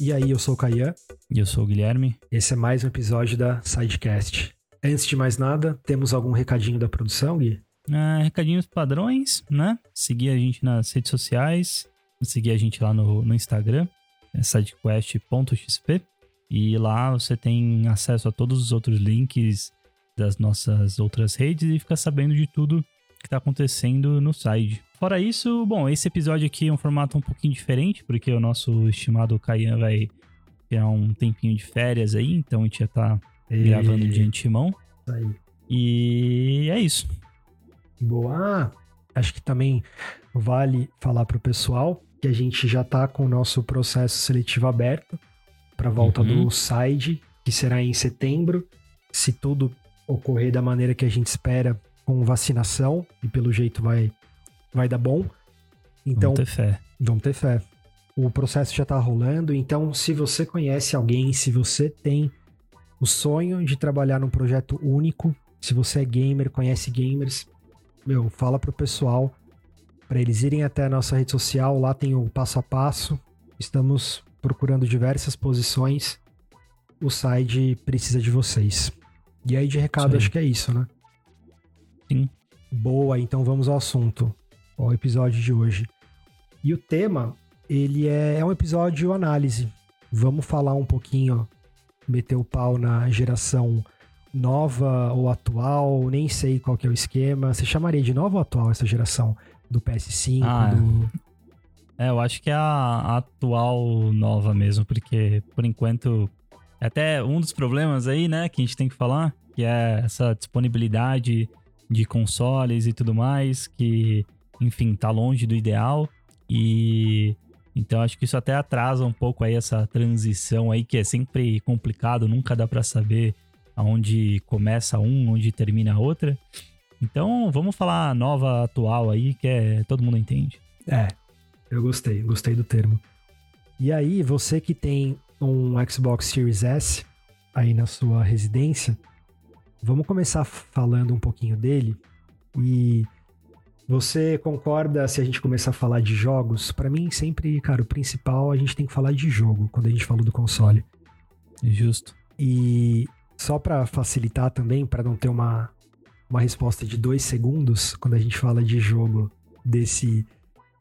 E aí, eu sou o Caian. E eu sou o Guilherme. Esse é mais um episódio da Sidecast. Antes de mais nada, temos algum recadinho da produção, Gui? Ah, recadinhos padrões, né? Seguir a gente nas redes sociais, seguir a gente lá no, no Instagram, é sidequest.xp. E lá você tem acesso a todos os outros links das nossas outras redes e fica sabendo de tudo que está acontecendo no site. Fora isso, bom, esse episódio aqui é um formato um pouquinho diferente, porque o nosso estimado Caian vai ter um tempinho de férias aí, então a gente já tá e... gravando de antemão. Aí. E é isso. Boa. Acho que também vale falar para o pessoal que a gente já tá com o nosso processo seletivo aberto para volta uhum. do side, que será em setembro. Se tudo ocorrer da maneira que a gente espera, com vacinação, e pelo jeito vai, vai dar bom. Então, vamos ter fé. Vamos ter fé. O processo já está rolando, então se você conhece alguém, se você tem o sonho de trabalhar num projeto único, se você é gamer, conhece gamers, meu, fala pro pessoal para eles irem até a nossa rede social, lá tem o passo a passo. Estamos procurando diversas posições. O site precisa de vocês. E aí de recado, acho que é isso, né? Boa, então vamos ao assunto, ao episódio de hoje. E o tema, ele é, é um episódio análise. Vamos falar um pouquinho, meter o pau na geração nova ou atual, nem sei qual que é o esquema. Você chamaria de nova ou atual essa geração do PS5? Ah, do... É, eu acho que é a atual nova mesmo, porque por enquanto até um dos problemas aí, né, que a gente tem que falar, que é essa disponibilidade de consoles e tudo mais, que, enfim, tá longe do ideal. E então acho que isso até atrasa um pouco aí essa transição aí, que é sempre complicado, nunca dá para saber aonde começa um, onde termina a outra. Então vamos falar nova atual aí, que é todo mundo entende. É, eu gostei, gostei do termo. E aí, você que tem um Xbox Series S aí na sua residência, Vamos começar falando um pouquinho dele. E você concorda se a gente começar a falar de jogos? Para mim, sempre, cara, o principal a gente tem que falar de jogo quando a gente fala do console. Justo. E só para facilitar também, para não ter uma, uma resposta de dois segundos quando a gente fala de jogo desse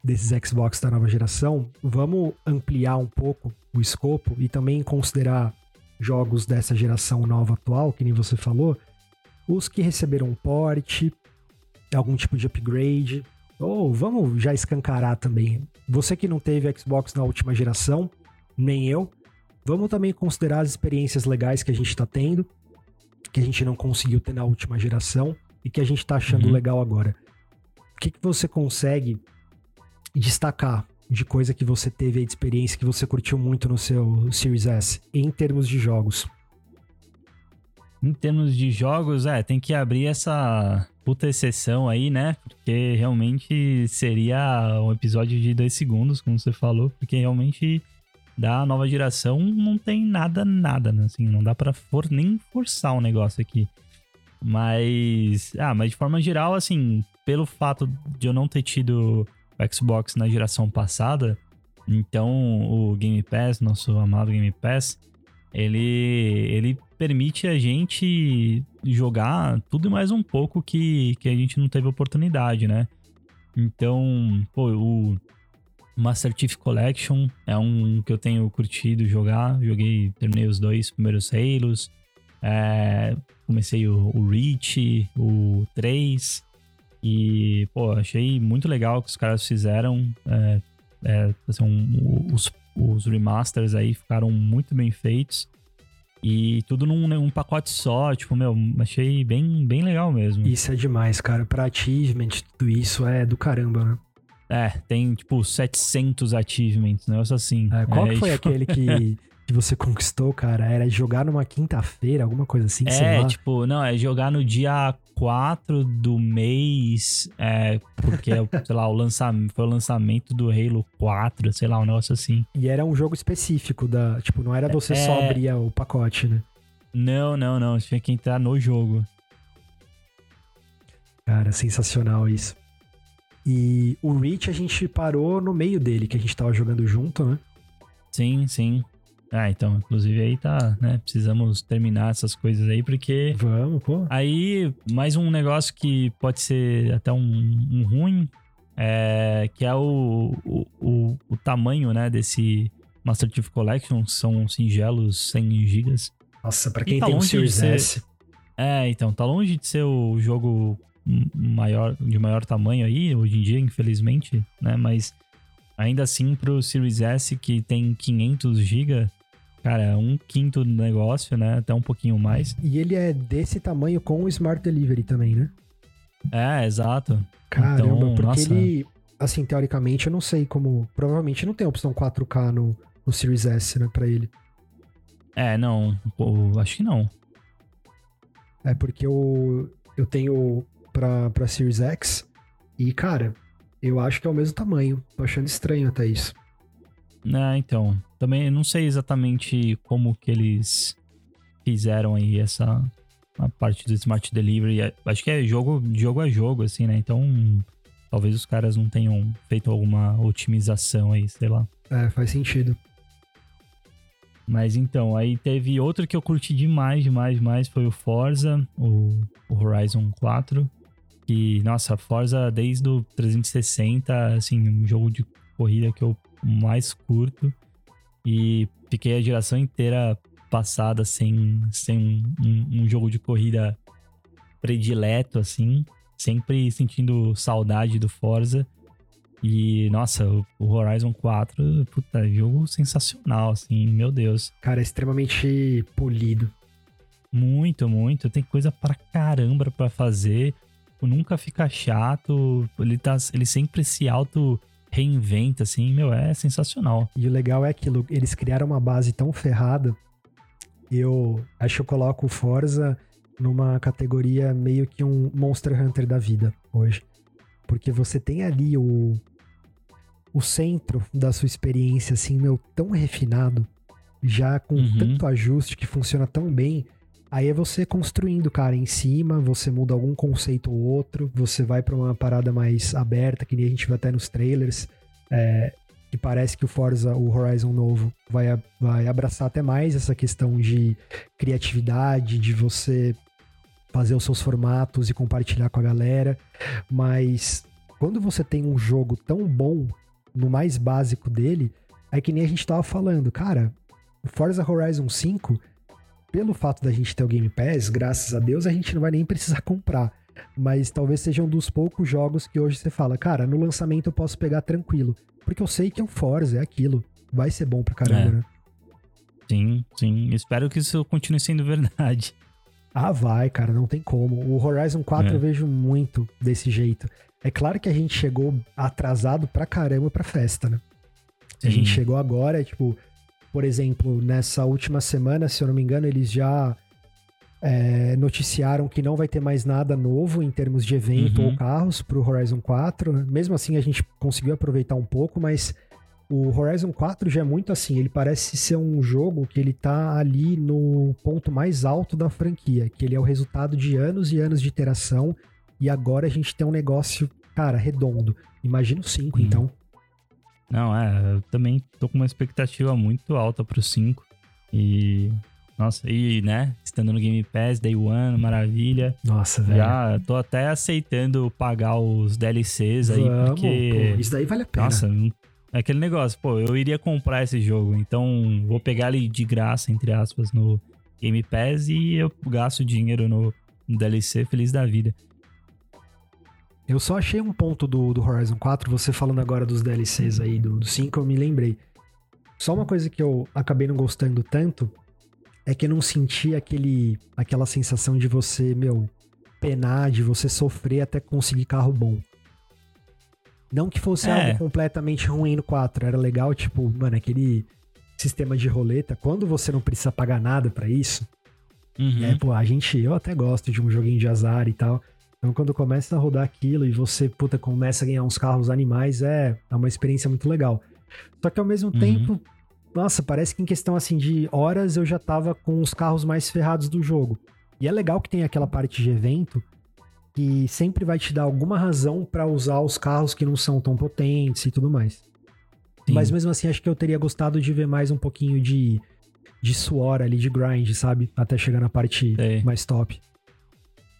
desses Xbox da nova geração, vamos ampliar um pouco o escopo e também considerar jogos dessa geração nova atual, que nem você falou, os que receberam um port, algum tipo de upgrade, ou vamos já escancarar também. Você que não teve Xbox na última geração, nem eu, vamos também considerar as experiências legais que a gente está tendo, que a gente não conseguiu ter na última geração e que a gente está achando uhum. legal agora. O que, que você consegue destacar de coisa que você teve aí de experiência que você curtiu muito no seu Series S em termos de jogos? Em termos de jogos, é, tem que abrir essa puta exceção aí, né? Porque realmente seria um episódio de dois segundos, como você falou, porque realmente da nova geração não tem nada, nada, né? Assim, não dá pra for, nem forçar o um negócio aqui. Mas, ah, mas de forma geral, assim, pelo fato de eu não ter tido o Xbox na geração passada, então o Game Pass, nosso amado Game Pass, ele, ele permite a gente jogar tudo e mais um pouco que, que a gente não teve oportunidade, né? Então, pô, o Master Chief Collection é um que eu tenho curtido jogar. Joguei, terminei os dois primeiros Halos. É, comecei o, o Reach, o 3. E, pô, achei muito legal o que os caras fizeram. É, é, assim, um, os, os remasters aí ficaram muito bem feitos. E tudo num, num pacote só, tipo, meu, achei bem, bem legal mesmo. Isso é demais, cara. Pra achievement, tudo isso é do caramba, né? É, tem tipo 700 achievements, negócio assim. É, qual é, foi tipo... aquele que que você conquistou, cara, era jogar numa quinta-feira, alguma coisa assim, É, tipo, não, é jogar no dia 4 do mês, é, porque, sei lá, o lançamento, foi o lançamento do Halo 4, sei lá, um negócio assim. E era um jogo específico da, tipo, não era você é... só abrir o pacote, né? Não, não, não, você tinha que entrar no jogo. Cara, sensacional isso. E o Reach a gente parou no meio dele, que a gente tava jogando junto, né? Sim, sim. Ah, então, inclusive aí tá, né? Precisamos terminar essas coisas aí, porque. Vamos, pô. Aí, mais um negócio que pode ser até um, um ruim, é, que é o, o, o, o, tamanho, né, desse Master Chief Collection. São singelos 100 GB. Nossa, pra quem tá tem um Series ser... S. É, então, tá longe de ser o jogo maior, de maior tamanho aí, hoje em dia, infelizmente, né? Mas ainda assim, pro Series S, que tem 500 GB, cara, é um quinto do negócio, né? Até um pouquinho mais. E ele é desse tamanho com o Smart Delivery também, né? É, exato. Caramba, então, porque nossa... ele, assim, teoricamente, eu não sei como. Provavelmente não tem opção 4K no, no Series S, né, pra ele. É, não. Pô, acho que não. É porque eu, eu tenho pra, pra Series X e, cara, eu acho que é o mesmo tamanho. Tô achando estranho até isso. É, então. Também não sei exatamente como que eles fizeram aí essa a parte do Smart Delivery. É, acho que é jogo, jogo a jogo, assim, né? Então, talvez os caras não tenham feito alguma otimização aí, sei lá. É, faz sentido. Mas então, aí teve outro que eu curti demais, demais, demais, foi o Forza, o, o Horizon 4. E, nossa, Forza desde o 360, assim, um jogo de corrida que eu mais curto. E fiquei a geração inteira passada sem, sem um, um jogo de corrida predileto, assim. Sempre sentindo saudade do Forza. E, nossa, o Horizon 4, puta, jogo sensacional, assim, meu Deus. Cara, é extremamente polido. Muito, muito. Tem coisa pra caramba pra fazer. Nunca fica chato. Ele, tá, ele sempre se auto reinventa, assim, meu, é sensacional. E o legal é aquilo, eles criaram uma base tão ferrada. Eu acho que eu coloco o Forza numa categoria meio que um Monster Hunter da vida hoje. Porque você tem ali o, o centro da sua experiência, assim, meu, tão refinado, já com uhum. tanto ajuste que funciona tão bem. Aí é você construindo, cara, em cima, você muda algum conceito ou outro, você vai para uma parada mais aberta, que nem a gente vê até nos trailers, é, que parece que o Forza, o Horizon novo, vai, vai abraçar até mais essa questão de criatividade, de você fazer os seus formatos e compartilhar com a galera. Mas quando você tem um jogo tão bom no mais básico dele, é que nem a gente tava falando, cara, o Forza Horizon 5, pelo fato da gente ter o Game Pass, graças a Deus, a gente não vai nem precisar comprar. Mas talvez seja um dos poucos jogos que hoje você fala, cara, no lançamento eu posso pegar tranquilo. Porque eu sei que é o Forza, é aquilo. Vai ser bom pra caramba, é. né? Sim, sim. Espero que isso continue sendo verdade. Ah, vai, cara, não tem como. O Horizon 4 é. eu vejo muito desse jeito. É claro que a gente chegou atrasado pra caramba pra festa, né? Sim. A gente chegou agora, tipo, por exemplo, nessa última semana, se eu não me engano, eles já é, noticiaram que não vai ter mais nada novo em termos de evento uhum. ou carros pro Horizon 4. Né? Mesmo assim, a gente conseguiu aproveitar um pouco, mas o Horizon 4 já é muito assim, ele parece ser um jogo que ele tá ali no ponto mais alto da franquia, que ele é o resultado de anos e anos de iteração e agora a gente tem um negócio, cara, redondo. Imagina o 5, hum. então. Não, é, eu também tô com uma expectativa muito alta pro 5. E. Nossa, e, né? Estando no Game Pass, Day One, maravilha. Nossa, velho. Já tô até aceitando pagar os DLCs aí, Vamos, porque. Pô, isso daí vale a pena. Nossa, é aquele negócio, pô, eu iria comprar esse jogo, então vou pegar ele de graça, entre aspas, no Game Pass e eu gasto dinheiro no, no DLC, feliz da vida. Eu só achei um ponto do, do Horizon 4, você falando agora dos DLCs aí do, do 5, eu me lembrei. Só uma coisa que eu acabei não gostando tanto é que eu não senti aquele, aquela sensação de você, meu, penar, de você sofrer até conseguir carro bom. Não que fosse é. algo completamente ruim no 4, era legal, tipo, mano, aquele sistema de roleta, quando você não precisa pagar nada para isso, uhum. é, pô, a gente, eu até gosto de um joguinho de azar e tal, então, quando começa a rodar aquilo e você, puta, começa a ganhar uns carros animais, é, é uma experiência muito legal. Só que ao mesmo uhum. tempo, nossa, parece que em questão assim de horas eu já tava com os carros mais ferrados do jogo. E é legal que tem aquela parte de evento que sempre vai te dar alguma razão para usar os carros que não são tão potentes e tudo mais. Sim. Mas mesmo assim, acho que eu teria gostado de ver mais um pouquinho de, de suor ali, de grind, sabe? Até chegar na parte mais top.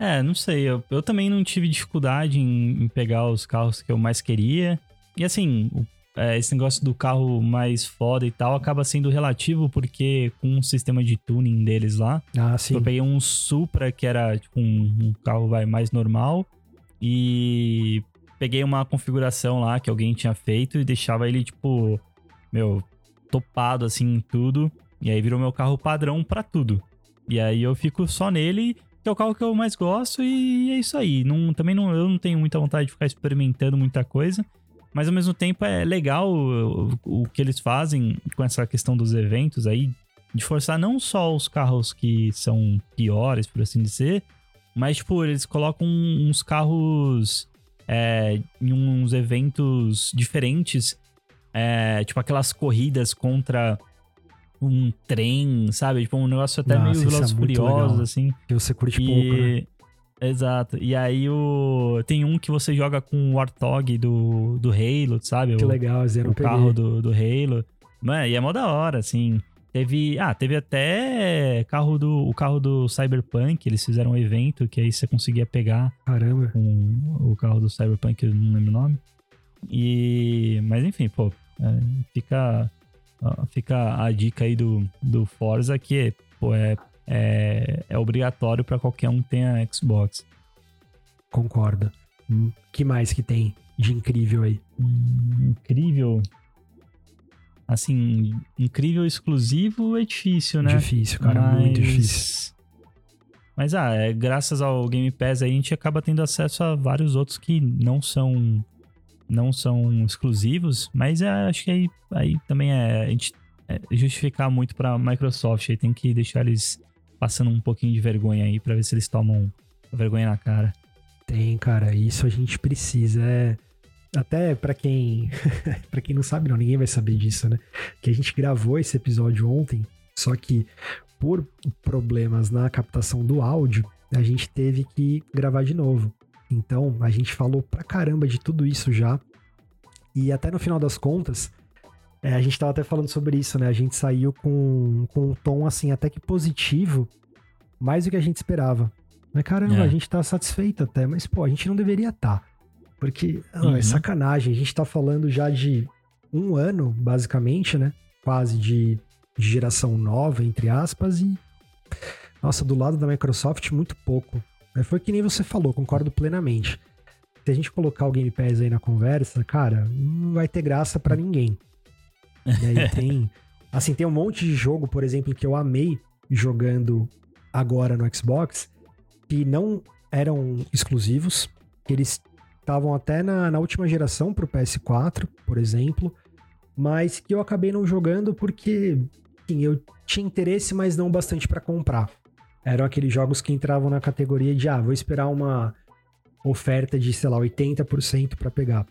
É, não sei. Eu, eu também não tive dificuldade em, em, pegar os carros que eu mais queria. E assim, é, esse negócio do carro mais foda e tal acaba sendo relativo, porque com o sistema de tuning deles lá, ah, sim. eu peguei um Supra, que era tipo um, um carro vai, mais normal, e peguei uma configuração lá que alguém tinha feito e deixava ele, tipo, meu, topado assim em tudo. E aí virou meu carro padrão para tudo. E aí eu fico só nele, que é o carro que eu mais gosto, e é isso aí. Não, também não, eu não tenho muita vontade de ficar experimentando muita coisa. Mas ao mesmo tempo é legal o, o que eles fazem com essa questão dos eventos aí, de forçar não só os carros que são piores, por assim dizer, mas, tipo, eles colocam uns carros é, em uns eventos diferentes, é, tipo aquelas corridas contra um trem, sabe? Tipo, um negócio até Nossa, meio Velozes é Furiosos, assim. Que você curte e... pouco, né? Exato. E aí o tem um que você joga com o Warthog do, do Halo, sabe? Que o, legal, Zé, O carro do, do Halo. Mano, e é mó da hora, assim. Teve, ah, teve até carro do, o carro do Cyberpunk, eles fizeram um evento que aí você conseguia pegar. Caramba. Com o carro do Cyberpunk, eu não lembro o nome. E, mas enfim, pô, é, fica fica a dica aí do, do Forza que, pô, é é, é obrigatório para qualquer um que tenha Xbox. Concordo. Hum, que mais que tem de incrível aí? Hum, incrível. Assim, incrível exclusivo é difícil, né? Difícil, cara, Mas... muito difícil. Mas ah, é, graças ao Game Pass aí a gente acaba tendo acesso a vários outros que não são não são exclusivos, mas é, acho que aí, aí também é a gente é, justificar muito para Microsoft, aí tem que deixar eles passando um pouquinho de vergonha aí para ver se eles tomam vergonha na cara. Tem, cara, isso a gente precisa. É até para quem para quem não sabe, não, ninguém vai saber disso, né? Que a gente gravou esse episódio ontem, só que por problemas na captação do áudio, a gente teve que gravar de novo. Então, a gente falou pra caramba de tudo isso já. E até no final das contas, é, a gente tava até falando sobre isso, né? A gente saiu com, com um tom, assim, até que positivo, mais do que a gente esperava. Mas caramba, é. a gente tá satisfeito até, mas pô, a gente não deveria estar. Tá, porque uhum. é sacanagem, a gente tá falando já de um ano, basicamente, né? Quase de, de geração nova, entre aspas, e. Nossa, do lado da Microsoft, muito pouco. Foi que nem você falou, concordo plenamente. Se a gente colocar o Game Pass aí na conversa, cara, não vai ter graça para ninguém. E aí tem. assim, tem um monte de jogo, por exemplo, que eu amei jogando agora no Xbox, que não eram exclusivos, que eles estavam até na, na última geração pro PS4, por exemplo, mas que eu acabei não jogando porque eu tinha interesse, mas não bastante para comprar. Eram aqueles jogos que entravam na categoria de, ah, vou esperar uma oferta de, sei lá, 80% para pegar.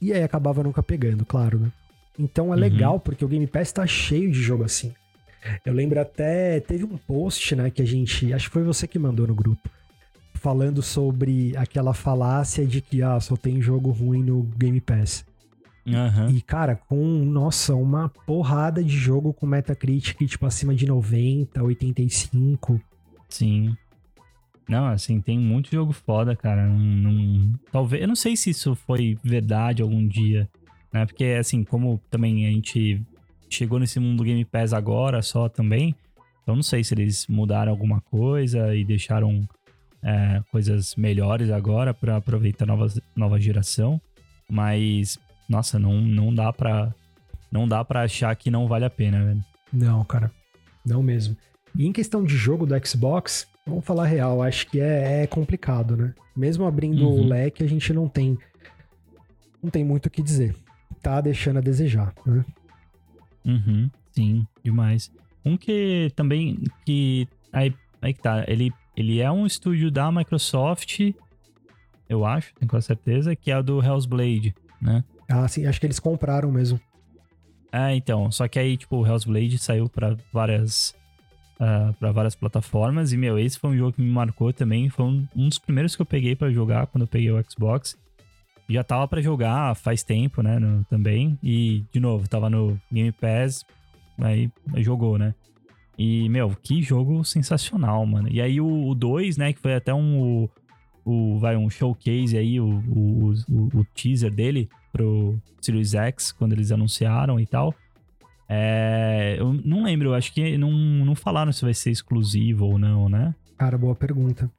E aí acabava nunca pegando, claro, né? Então é uhum. legal, porque o Game Pass tá cheio de jogo assim. Eu lembro até, teve um post, né, que a gente, acho que foi você que mandou no grupo, falando sobre aquela falácia de que, ah, só tem jogo ruim no Game Pass. Uhum. E, cara, com, nossa, uma porrada de jogo com Metacritic, tipo, acima de 90, 85. Sim. Não, assim, tem muito jogo foda, cara. Não, não, talvez, eu não sei se isso foi verdade algum dia né? Porque, assim, como também a gente chegou nesse mundo do Game Pass agora só também, então não sei se eles mudaram alguma coisa e deixaram é, coisas melhores agora para aproveitar a nova, nova geração, mas, nossa, não, não dá pra não dá para achar que não vale a pena, velho. Não, cara, não mesmo. E em questão de jogo do Xbox, vamos falar real, acho que é, é complicado, né? Mesmo abrindo uhum. o leque, a gente não tem não tem muito o que dizer tá deixando a desejar, né? Uhum, sim, demais. Um que também, que, aí, aí que tá, ele, ele é um estúdio da Microsoft, eu acho, tenho quase certeza, que é o do Hell's Blade, né? Ah, sim, acho que eles compraram mesmo. É, então, só que aí, tipo, o Hell's Blade saiu para várias uh, para várias plataformas. E, meu, esse foi um jogo que me marcou também. Foi um, um dos primeiros que eu peguei para jogar quando eu peguei o Xbox. Já tava para jogar faz tempo, né? No, também. E, de novo, tava no Game Pass. Aí jogou, né? E, meu, que jogo sensacional, mano. E aí o 2, né? Que foi até um. O, o, vai, um showcase aí, o, o, o, o teaser dele pro Series X, quando eles anunciaram e tal. É, eu não lembro, eu acho que não, não falaram se vai ser exclusivo ou não, né? Cara, boa pergunta.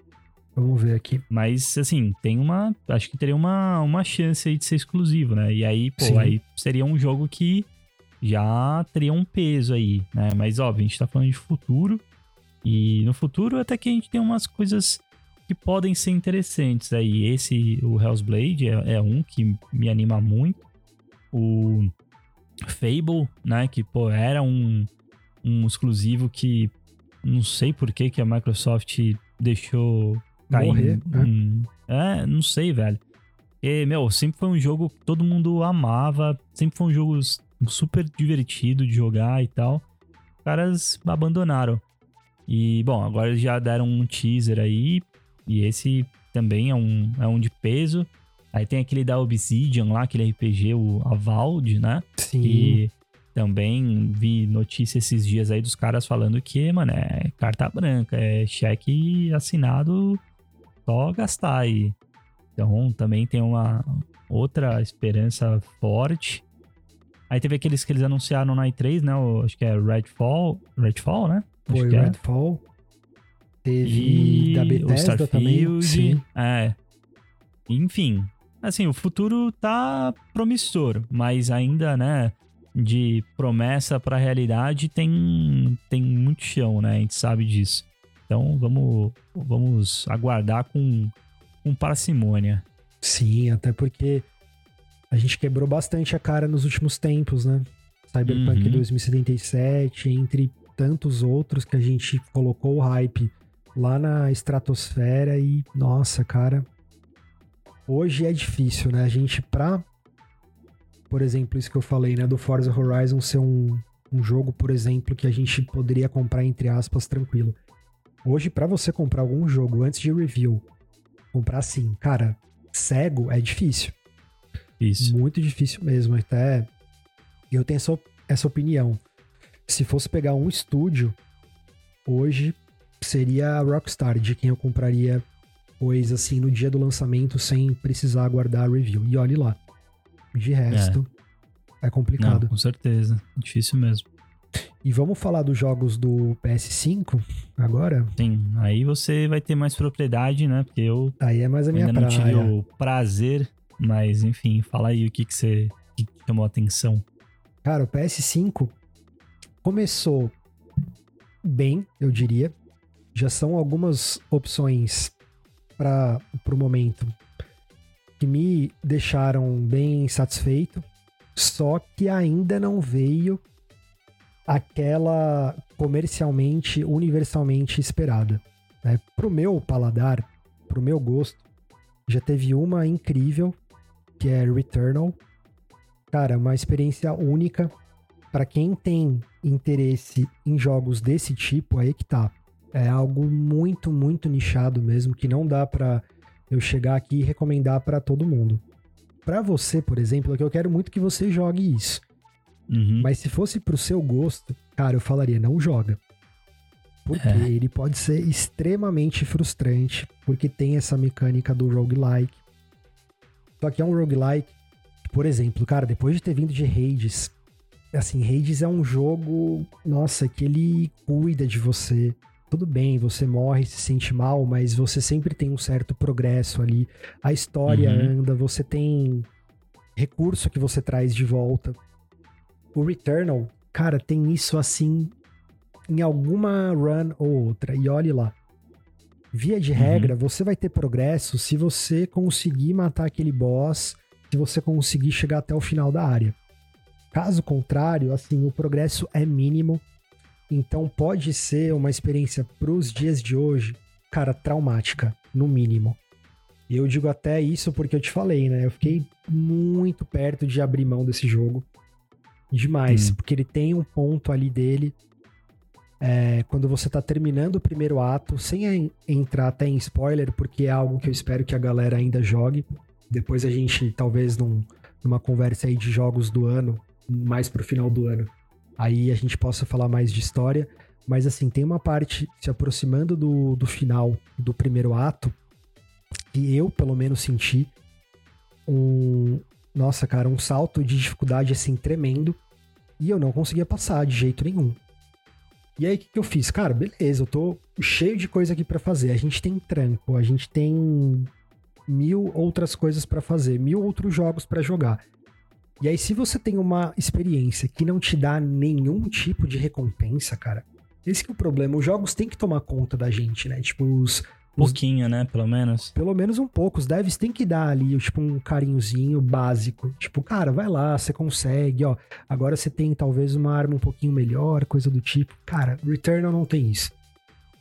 Vamos ver aqui. Mas, assim, tem uma. Acho que teria uma, uma chance aí de ser exclusivo, né? E aí, pô, Sim. aí seria um jogo que já teria um peso aí, né? Mas, óbvio, a gente tá falando de futuro. E no futuro, até que a gente tem umas coisas que podem ser interessantes aí. Esse, o Hell's Blade, é, é um que me anima muito. O Fable, né? Que, pô, era um, um exclusivo que não sei por que, que a Microsoft deixou. Morrer, um, né? É, não sei, velho. E, meu, sempre foi um jogo que todo mundo amava. Sempre foi um jogo super divertido de jogar e tal. Os caras abandonaram. E, bom, agora eles já deram um teaser aí. E esse também é um, é um de peso. Aí tem aquele da Obsidian lá, aquele RPG, o Avald, né? Sim. E também vi notícia esses dias aí dos caras falando que, mano, é carta branca, é cheque assinado só gastar aí. Então também tem uma outra esperança forte. Aí teve aqueles que eles anunciaram na E3, né? O, acho que é Redfall. Redfall, né? Foi é. Redfall. É. Teve Bethesda também. Sim. É. Enfim, assim, o futuro tá promissor, mas ainda, né, de promessa para realidade tem tem muito chão, né? A gente sabe disso. Então, vamos vamos aguardar com com parcimônia. Sim, até porque a gente quebrou bastante a cara nos últimos tempos, né? Cyberpunk uhum. 2077, entre tantos outros que a gente colocou o hype lá na estratosfera e nossa, cara, hoje é difícil, né? A gente, pra. Por exemplo, isso que eu falei, né? Do Forza Horizon ser um, um jogo, por exemplo, que a gente poderia comprar, entre aspas, tranquilo. Hoje, para você comprar algum jogo antes de review, comprar assim, cara, cego é difícil. Isso. Muito difícil mesmo. Até eu tenho essa, essa opinião. Se fosse pegar um estúdio, hoje seria a Rockstar, de quem eu compraria coisa assim no dia do lançamento sem precisar aguardar a review. E olhe lá. De resto, é, é complicado. Não, com certeza. Difícil mesmo. E vamos falar dos jogos do PS5 agora? Sim, aí você vai ter mais propriedade, né? Porque eu aí é mais a minha ainda praia. não tive o prazer, mas enfim, fala aí o que, que você que chamou a atenção. Cara, o PS5 começou bem, eu diria. Já são algumas opções para o momento que me deixaram bem satisfeito, só que ainda não veio aquela comercialmente, universalmente esperada. Né? Pro meu paladar, pro meu gosto, já teve uma incrível, que é Returnal. Cara, uma experiência única para quem tem interesse em jogos desse tipo, aí que tá. É algo muito, muito nichado mesmo, que não dá para eu chegar aqui e recomendar para todo mundo. Para você, por exemplo, é que eu quero muito que você jogue isso. Uhum. Mas se fosse pro seu gosto, cara, eu falaria, não joga. Porque é. ele pode ser extremamente frustrante, porque tem essa mecânica do roguelike. Só que é um roguelike, por exemplo, cara, depois de ter vindo de Hades, assim, Hades é um jogo, nossa, que ele cuida de você tudo bem, você morre, se sente mal, mas você sempre tem um certo progresso ali. A história uhum. anda, você tem recurso que você traz de volta. O Returnal, cara, tem isso assim em alguma run ou outra. E olhe lá. Via de uhum. regra, você vai ter progresso se você conseguir matar aquele boss, se você conseguir chegar até o final da área. Caso contrário, assim, o progresso é mínimo então pode ser uma experiência para os dias de hoje, cara, traumática, no mínimo. E eu digo até isso porque eu te falei, né? Eu fiquei muito perto de abrir mão desse jogo. Demais, hum. porque ele tem um ponto ali dele é, quando você tá terminando o primeiro ato, sem entrar até em spoiler, porque é algo que eu espero que a galera ainda jogue. Depois a gente, talvez, num, numa conversa aí de jogos do ano, mais pro final do ano, aí a gente possa falar mais de história. Mas assim, tem uma parte se aproximando do, do final do primeiro ato que eu, pelo menos, senti um. Nossa, cara, um salto de dificuldade assim tremendo. E eu não conseguia passar de jeito nenhum. E aí, o que, que eu fiz? Cara, beleza, eu tô cheio de coisa aqui para fazer. A gente tem trampo, a gente tem mil outras coisas para fazer, mil outros jogos para jogar. E aí, se você tem uma experiência que não te dá nenhum tipo de recompensa, cara, esse é o problema. Os jogos têm que tomar conta da gente, né? Tipo, os, Pouquinho, né? Pelo menos. Pelo menos um pouco. Os devs têm que dar ali, tipo, um carinhozinho básico. Tipo, cara, vai lá, você consegue, ó. Agora você tem talvez uma arma um pouquinho melhor, coisa do tipo. Cara, Returnal não tem isso.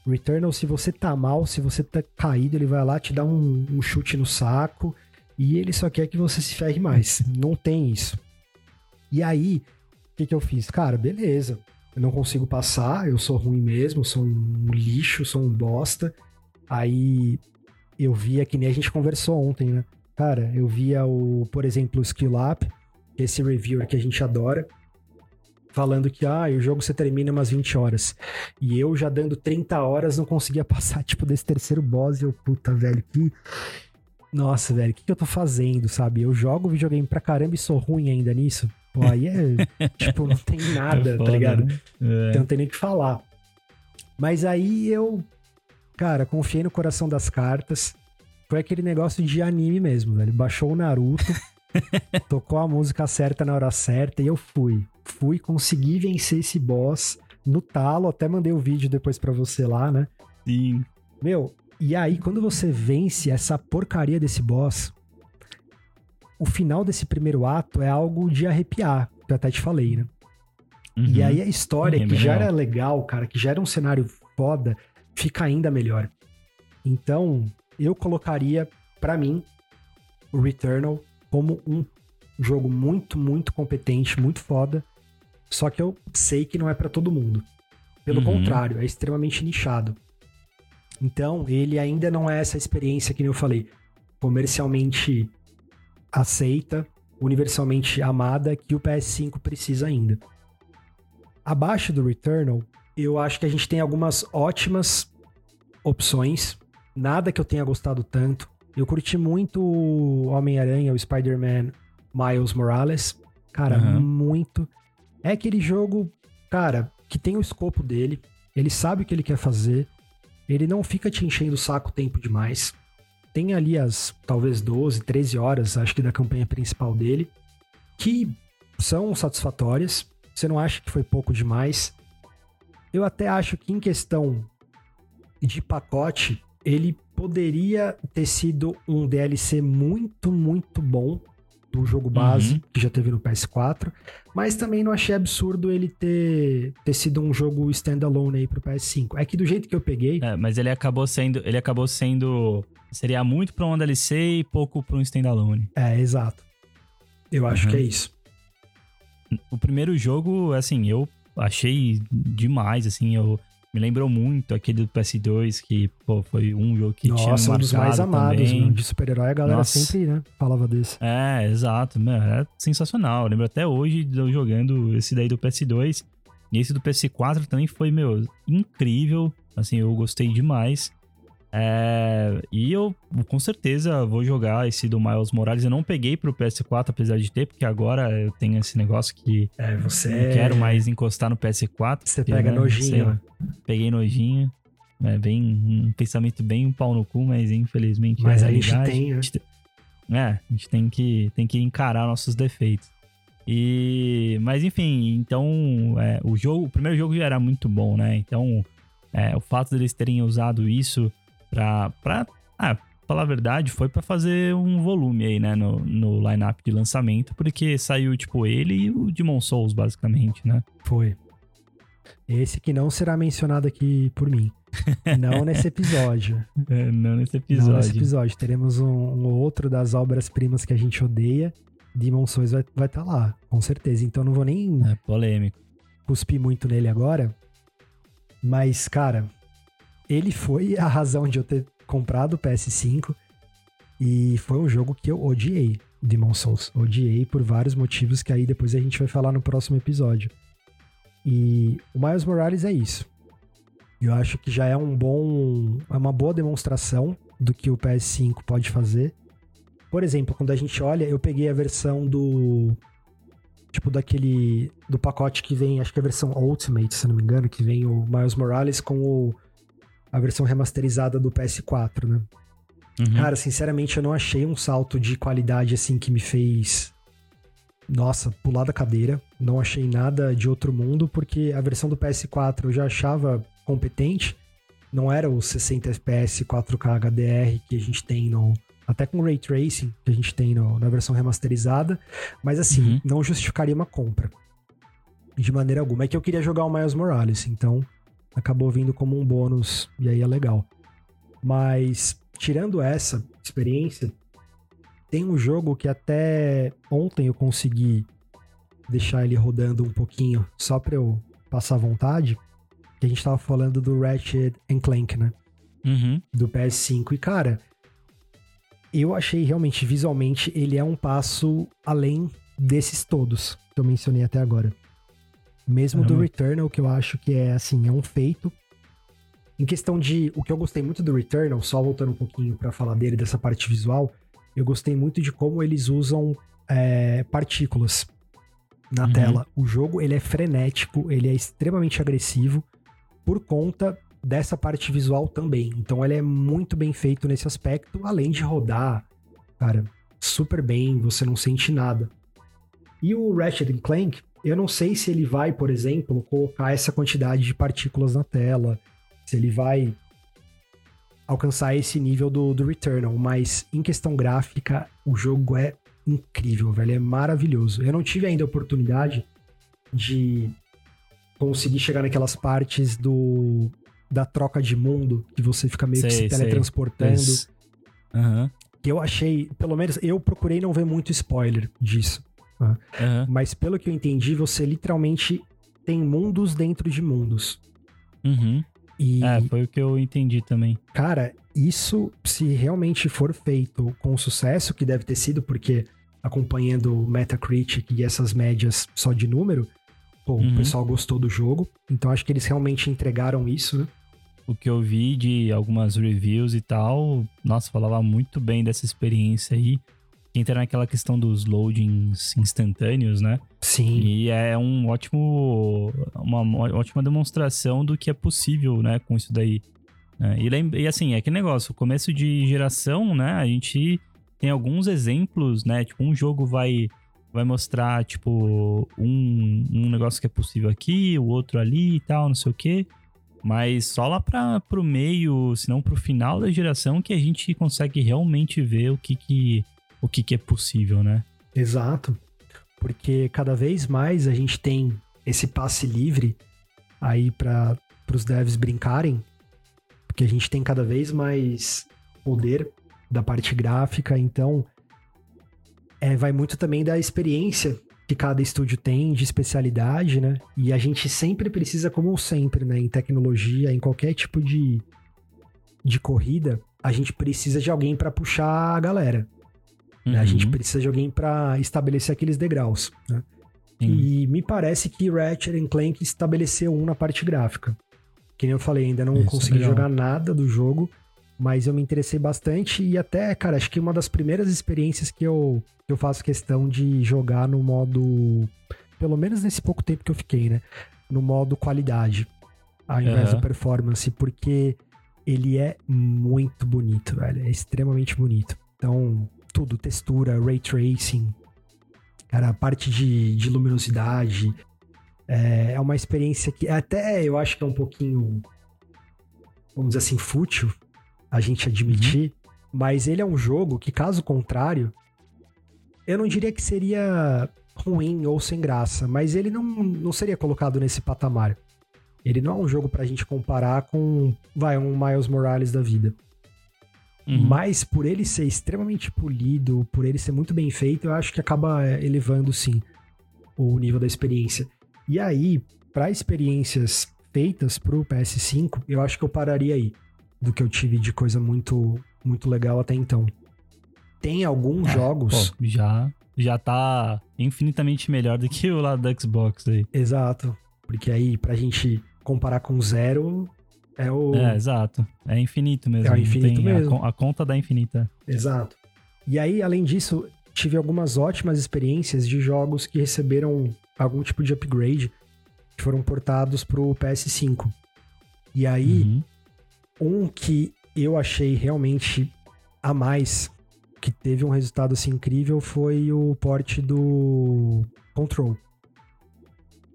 Returnal, se você tá mal, se você tá caído, ele vai lá te dar um, um chute no saco e ele só quer que você se ferre mais. Não tem isso. E aí, o que, que eu fiz? Cara, beleza. Eu não consigo passar, eu sou ruim mesmo, sou um lixo, sou um bosta. Aí eu via que nem a gente conversou ontem, né? Cara, eu via o, por exemplo, o Skill Up, esse reviewer que a gente adora, falando que ah, o jogo você termina umas 20 horas. E eu já dando 30 horas não conseguia passar, tipo, desse terceiro boss. E eu, puta, velho, que. Nossa, velho, o que, que eu tô fazendo, sabe? Eu jogo videogame pra caramba e sou ruim ainda nisso. Pô, aí é. tipo, não tem nada, é tá foda, tá ligado? Né? É. Então não tem nem o que falar. Mas aí eu Cara, confiei no coração das cartas. Foi aquele negócio de anime mesmo, velho. Baixou o Naruto, tocou a música certa na hora certa e eu fui. Fui, consegui vencer esse boss no talo. Até mandei o vídeo depois para você lá, né? Sim. Meu, e aí quando você vence essa porcaria desse boss, o final desse primeiro ato é algo de arrepiar, que eu até te falei, né? Uhum. E aí a história, que já era legal, cara, que já era um cenário foda, fica ainda melhor. Então, eu colocaria, para mim, o Returnal como um jogo muito, muito competente, muito foda. Só que eu sei que não é para todo mundo. Pelo uhum. contrário, é extremamente nichado. Então, ele ainda não é essa experiência que eu falei, comercialmente aceita, universalmente amada, que o PS5 precisa ainda. Abaixo do Returnal, eu acho que a gente tem algumas ótimas opções. Nada que eu tenha gostado tanto. Eu curti muito o Homem-Aranha, o Spider-Man Miles Morales. Cara, uhum. muito. É aquele jogo, cara, que tem o escopo dele. Ele sabe o que ele quer fazer. Ele não fica te enchendo o saco tempo demais. Tem ali as talvez 12, 13 horas, acho que da campanha principal dele, que são satisfatórias. Você não acha que foi pouco demais? Eu até acho que em questão de pacote, ele poderia ter sido um DLC muito, muito bom do jogo base uhum. que já teve no PS4, mas também não achei absurdo ele ter, ter sido um jogo standalone aí pro PS5. É que do jeito que eu peguei, é, mas ele acabou sendo, ele acabou sendo seria muito para um DLC e pouco para um standalone. É, exato. Eu acho uhum. que é isso. O primeiro jogo, assim, eu achei demais, assim, eu me lembrou muito aquele do PS2, que pô, foi um jogo que Nossa, tinha Nossa, um dos mais amados mano, de super-herói, a galera Nossa. sempre né, falava desse. É, exato, mano, é sensacional. Eu lembro até hoje eu jogando esse daí do PS2. E esse do PS4 também foi, meu, incrível. Assim, eu gostei demais. É, e eu com certeza vou jogar esse do Miles Morales. Eu não peguei pro PS4, apesar de ter, porque agora eu tenho esse negócio que é, você não quero mais encostar no PS4. Você porque, pega né, nojinho. Peguei nojinho. É bem um pensamento bem um pau no cu, mas infelizmente. Mas é a, gente tem, né? É, a gente tem que, tem que encarar nossos defeitos. E, mas enfim, então é, o jogo, o primeiro jogo já era muito bom, né? Então, é, o fato deles terem usado isso pra, pra ah, falar a verdade, foi para fazer um volume aí, né, no, no line-up de lançamento, porque saiu, tipo, ele e o Demon Souls, basicamente, né? Foi. Esse que não será mencionado aqui por mim. Não nesse episódio. É, não nesse episódio. Não nesse episódio. Teremos um, um outro das obras-primas que a gente odeia. Demon Souls vai estar vai tá lá, com certeza. Então não vou nem. É polêmico. Cuspir muito nele agora. Mas, cara, ele foi a razão de eu ter comprado o PS5 e foi um jogo que eu odiei, Demon Souls. Odiei por vários motivos que aí depois a gente vai falar no próximo episódio. E o Miles Morales é isso. Eu acho que já é um bom, é uma boa demonstração do que o PS5 pode fazer. Por exemplo, quando a gente olha, eu peguei a versão do tipo daquele do pacote que vem, acho que é a versão Ultimate, se não me engano, que vem o Miles Morales com o, a versão remasterizada do PS4, né? Uhum. Cara, sinceramente, eu não achei um salto de qualidade assim que me fez nossa, pular da cadeira. Não achei nada de outro mundo, porque a versão do PS4 eu já achava competente. Não era o 60 FPS 4K HDR que a gente tem no. Até com Ray Tracing que a gente tem no, na versão remasterizada. Mas assim, uhum. não justificaria uma compra. De maneira alguma. É que eu queria jogar o Miles Morales, então acabou vindo como um bônus e aí é legal. Mas, tirando essa experiência, tem um jogo que até ontem eu consegui deixar ele rodando um pouquinho só pra eu passar vontade. Que a gente tava falando do Ratchet Clank, né? Uhum. Do PS5. E, cara, eu achei realmente, visualmente, ele é um passo além desses todos que eu mencionei até agora. Mesmo do Returnal, que eu acho que é, assim, é um feito. Em questão de... O que eu gostei muito do Returnal, só voltando um pouquinho para falar dele, dessa parte visual, eu gostei muito de como eles usam é, partículas na uhum. tela. O jogo ele é frenético, ele é extremamente agressivo por conta dessa parte visual também. Então ele é muito bem feito nesse aspecto, além de rodar, cara, super bem, você não sente nada. E o Ratchet Clank, eu não sei se ele vai, por exemplo, colocar essa quantidade de partículas na tela, se ele vai alcançar esse nível do, do Returnal, mas em questão gráfica, o jogo é incrível, velho, é maravilhoso. Eu não tive ainda a oportunidade de conseguir chegar naquelas partes do da troca de mundo, que você fica meio sei, que se teletransportando. Uhum. Que eu achei, pelo menos eu procurei não ver muito spoiler disso. Uhum. Mas pelo que eu entendi, você literalmente tem mundos dentro de mundos. Uhum. E, é, foi o que eu entendi também. Cara, isso, se realmente for feito com sucesso, que deve ter sido, porque acompanhando o Metacritic e essas médias só de número, pô, uhum. o pessoal gostou do jogo. Então acho que eles realmente entregaram isso, né? O que eu vi de algumas reviews e tal, nossa, falava muito bem dessa experiência aí entra naquela questão dos loadings instantâneos, né? Sim. E é um ótimo, uma, ótima demonstração do que é possível, né, com isso daí. É, e, e assim, é que negócio, começo de geração, né, a gente tem alguns exemplos, né, tipo, um jogo vai vai mostrar, tipo, um, um negócio que é possível aqui, o outro ali e tal, não sei o quê. Mas só lá para pro meio, se não pro final da geração, que a gente consegue realmente ver o que que o que, que é possível, né? Exato. Porque cada vez mais a gente tem esse passe livre aí para os devs brincarem, porque a gente tem cada vez mais poder da parte gráfica, então é, vai muito também da experiência que cada estúdio tem de especialidade, né? E a gente sempre precisa, como sempre, né, em tecnologia, em qualquer tipo de, de corrida, a gente precisa de alguém para puxar a galera. Uhum. A gente uhum. precisa de alguém para estabelecer aqueles degraus. Né? E me parece que Ratchet Clank estabeleceu um na parte gráfica. Que nem eu falei, ainda não Isso, consegui legal. jogar nada do jogo, mas eu me interessei bastante e até, cara, acho que uma das primeiras experiências que eu, que eu faço questão de jogar no modo. Pelo menos nesse pouco tempo que eu fiquei, né? No modo qualidade, ao invés uhum. do performance, porque ele é muito bonito, velho. É extremamente bonito. Então, tudo, textura, ray tracing, cara, a parte de, de luminosidade. É, é uma experiência que até eu acho que é um pouquinho, vamos dizer assim, fútil a gente admitir, uhum. mas ele é um jogo que, caso contrário, eu não diria que seria ruim ou sem graça, mas ele não, não seria colocado nesse patamar. Ele não é um jogo pra gente comparar com, vai, um Miles Morales da vida. Uhum. Mas por ele ser extremamente polido, por ele ser muito bem feito, eu acho que acaba é, elevando sim o nível da experiência. E aí, para experiências feitas pro PS5, eu acho que eu pararia aí do que eu tive de coisa muito, muito legal até então. Tem alguns É, jogos. Pô, já, já tá infinitamente melhor do que o lado do Xbox aí. Exato. Porque aí, pra gente comparar com zero, é o. É, exato. É infinito mesmo. É infinito tem- a mesmo. con- A, conta da infinita. Exato. E aí, além disso, tive algumas ótimas experiências de jogos que receberam algum tipo de upgrade que foram portados pro PS5. E aí, Uhum. um que eu achei realmente a mais, que teve um resultado assim incrível, foi o port do Control.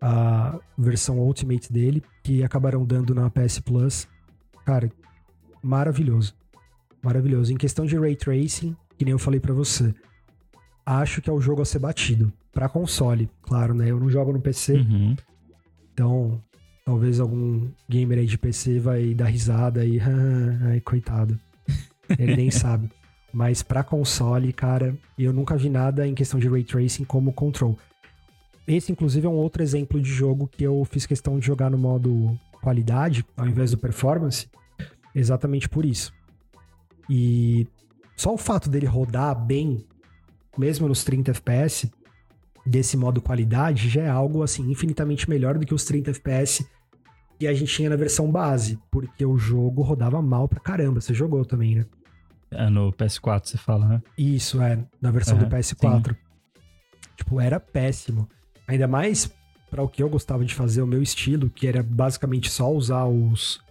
A versão Ultimate dele, que acabaram dando na PS Plus. Cara, maravilhoso. Maravilhoso. Em questão de ray tracing, que nem eu falei pra você, acho que é o jogo a ser batido. Pra console, claro, né? Eu não jogo no PC, Uhum. então, talvez algum gamer aí de PC vai dar risada e. Ai, coitado. Ele nem sabe. Mas pra console, cara, eu nunca vi nada em questão de ray tracing como Control. Esse, inclusive, é um outro exemplo de jogo que eu fiz questão de jogar no modo qualidade, ao invés do performance, exatamente por isso. E só o fato dele rodar bem, mesmo nos 30 FPS, desse modo qualidade, já é algo assim infinitamente melhor do que os 30 FPS que a gente tinha na versão base, porque o jogo rodava mal pra caramba. Você jogou também, né? É no PS4 você fala, né? Isso, é, na versão Aham, do PS4. Tipo, era péssimo. Ainda mais para o que eu gostava de fazer, o meu estilo, que era basicamente só usar os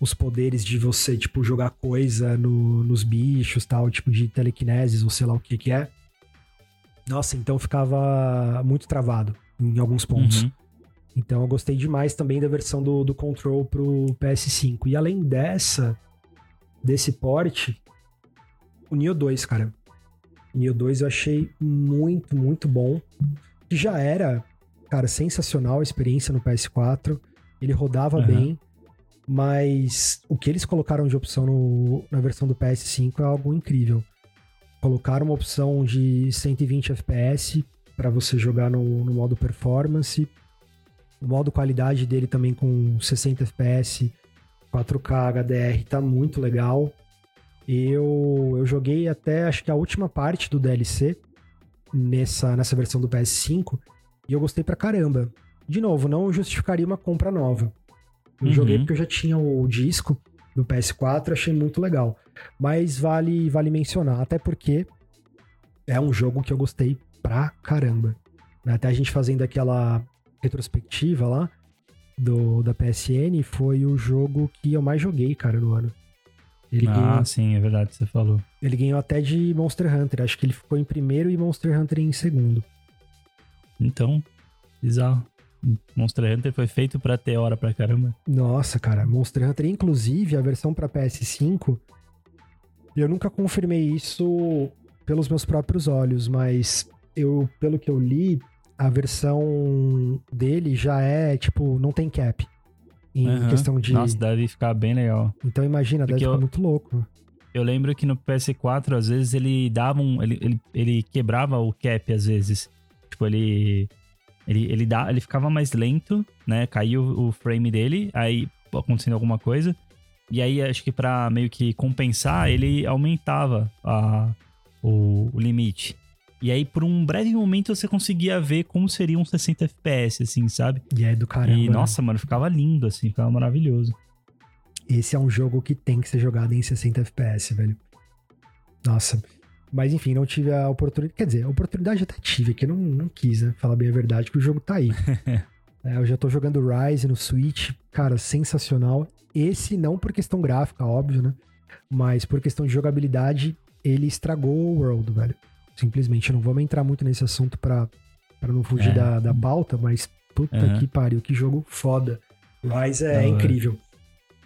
os poderes de você, tipo, jogar coisa no- nos bichos, tal, tipo de telekinesis ou sei lá o que que é. Nossa, então ficava muito travado em alguns pontos. Uhum. Então eu gostei demais também da versão do, do Control pro PS5. E além dessa, desse port, o Neo 2, cara. O Neo 2 eu achei muito, muito bom. Que já era, cara, sensacional a experiência no PS4. Ele rodava Aham. bem. Mas o que eles colocaram de opção no- na versão do PS5 é algo incrível. Colocaram uma opção de 120 FPS para você jogar no, no modo performance. O modo qualidade dele também com 60 FPS, 4K HDR, tá muito legal. Eu, eu joguei até acho que a última parte do DLC nessa, nessa versão do PS5 e eu gostei pra caramba. De novo, não justificaria uma compra nova. Eu Uhum. joguei porque eu já tinha o disco do PS4, achei muito legal. Mas vale, vale mencionar, até porque é um jogo que eu gostei pra caramba. Até a gente fazendo aquela retrospectiva lá do, da PSN, foi o jogo que eu mais joguei, cara, no ano. Ele, Ah, ganhou, sim, é verdade, você falou. ele ganhou até de Monster Hunter. Acho que ele ficou em primeiro e Monster Hunter em segundo. Então, bizarro. Monster Hunter foi feito pra ter hora pra caramba. Nossa, cara, Monster Hunter, inclusive a versão pra PS5, eu nunca confirmei isso pelos meus próprios olhos, mas eu, pelo que eu li, a versão dele já é, tipo, não tem cap. Em Aham. questão de. Nossa, deve ficar bem legal. Então imagina, deve Porque ficar eu- muito louco. Eu lembro que no PS4, às vezes, ele dava um. Ele, ele, ele quebrava o cap, às vezes. Tipo, ele. Ele, ele, dá, ele ficava mais lento, né? Caiu o frame dele, aí acontecendo alguma coisa. E aí, acho que pra meio que compensar, ele aumentava a, o, o limite. E aí, por um breve momento, você conseguia ver como seria um 60 FPS, assim, sabe? E é do caramba. e, né? nossa, mano, ficava lindo, assim, ficava maravilhoso. Esse é um jogo que tem que ser jogado em 60 FPS, velho. Nossa. Mas enfim, não tive a oportunidade. Quer dizer, a oportunidade até tive, que eu não, não quis, né? Falar bem a verdade, que o jogo tá aí. É, eu já tô jogando Rise no Switch, cara, sensacional. Esse não por questão gráfica, óbvio, né? Mas por questão de jogabilidade, ele estragou o World, velho. Simplesmente, não vamos entrar muito nesse assunto pra, pra não fugir É. da, da pauta, mas puta Aham. que pariu, que jogo foda. Da é incrível.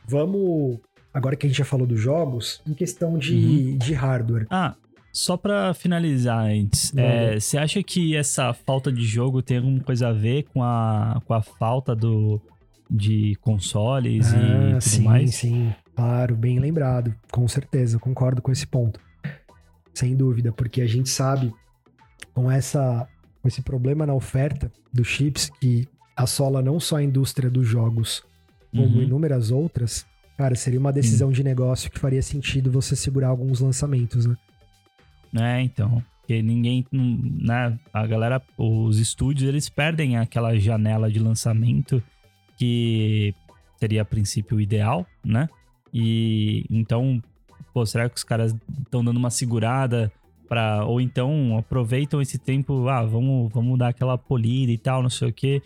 Vamos, agora que a gente já falou dos jogos, em questão de, Uhum. de hardware. Ah, só pra finalizar antes, é, você acha que essa falta de jogo tem alguma coisa a ver com a, com a falta do, de consoles e tudo Ah, sim, mais? sim, claro, bem lembrado, com certeza, concordo com esse ponto. Sem dúvida, porque a gente sabe com essa com esse problema na oferta dos chips que assola não só a indústria dos jogos, como Uhum. inúmeras outras, cara, seria uma decisão de negócio que faria sentido você segurar alguns lançamentos, né? É, então. Porque ninguém. Né, a galera, os estúdios, eles perdem aquela janela de lançamento que seria a princípio ideal, né? E então, pô, será que os caras estão dando uma segurada para ou então aproveitam esse tempo, ah, vamos, vamos dar aquela polida e tal, não sei o quê.